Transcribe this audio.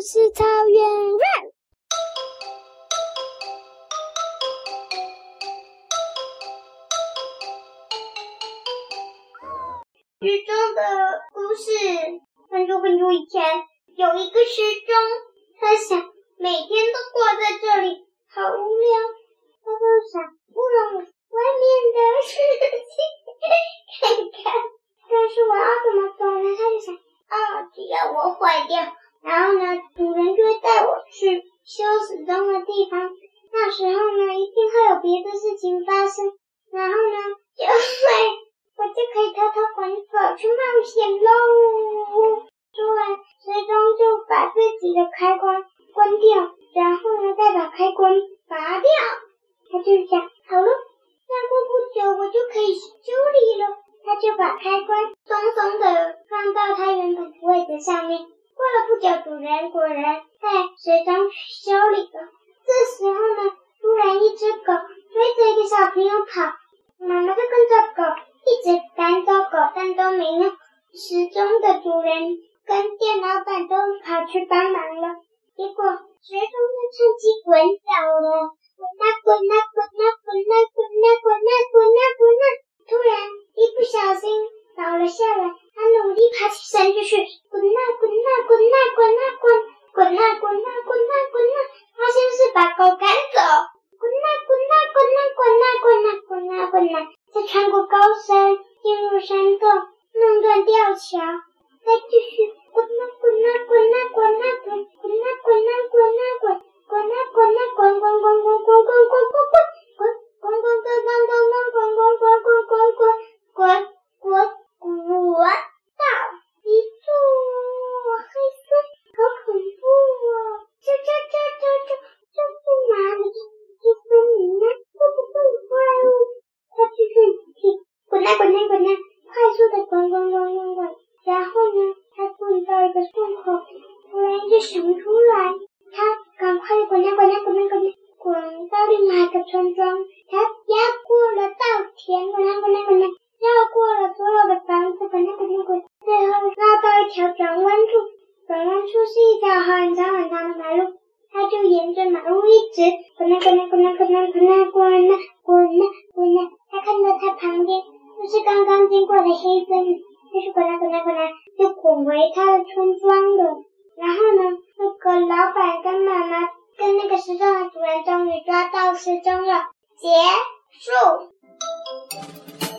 故事草原人。时钟的故事。很久很久以前，有一个时钟，他想每天都挂在这里，好无聊。他就想不让外面的世界看看，但是我要怎么走呢？他就想，啊，只要我坏掉。然后呢，主人就会带我去修时钟的地方。那时候呢，一定会有别的事情发生。然后呢，就会我就可以偷偷滚走去冒险喽。说完，时钟就把自己的开关关掉，然后呢，再把开关拔掉。他就想，好了，再过不久我就可以修理了。他就把开关松松的放到他原本的位置上面。过了不久，主人果然在时钟修理了。这时候呢，突然一只狗追着一个小朋友跑，妈妈就跟着狗一直赶走狗，但都没用。时钟的主人跟店老板都跑去帮忙了，结果时钟就趁机滚走了，滚啊滚啊滚啊滚啊把狗赶走，滚呐滚呐滚呐滚呐滚呐滚呐滚呐，再穿过高山，进入山洞，弄断吊桥，再继续滚呐滚呐滚呐滚呐滚滚呐滚呐滚呐滚滚呐滚呐滚滚滚滚滚滚滚。滚滚滚滚，然后呢？他滚到一个洞口，突然一只熊出来，他赶快滚呀滚呀滚呀滚呀滚到另外一个村庄，他压过了稻田，滚呀滚呀滚呀，绕过了所有的房子，滚呀滚呀滚，最后绕到一条转弯处，转弯处是一条很长很长的马路，他就沿着马路一直滚呀滚呀。过的黑灯，就是滚来滚来滚来，就滚回他的村庄了。然后呢，那个老板跟妈妈跟那个失踪的主人终于抓到失踪了，结束。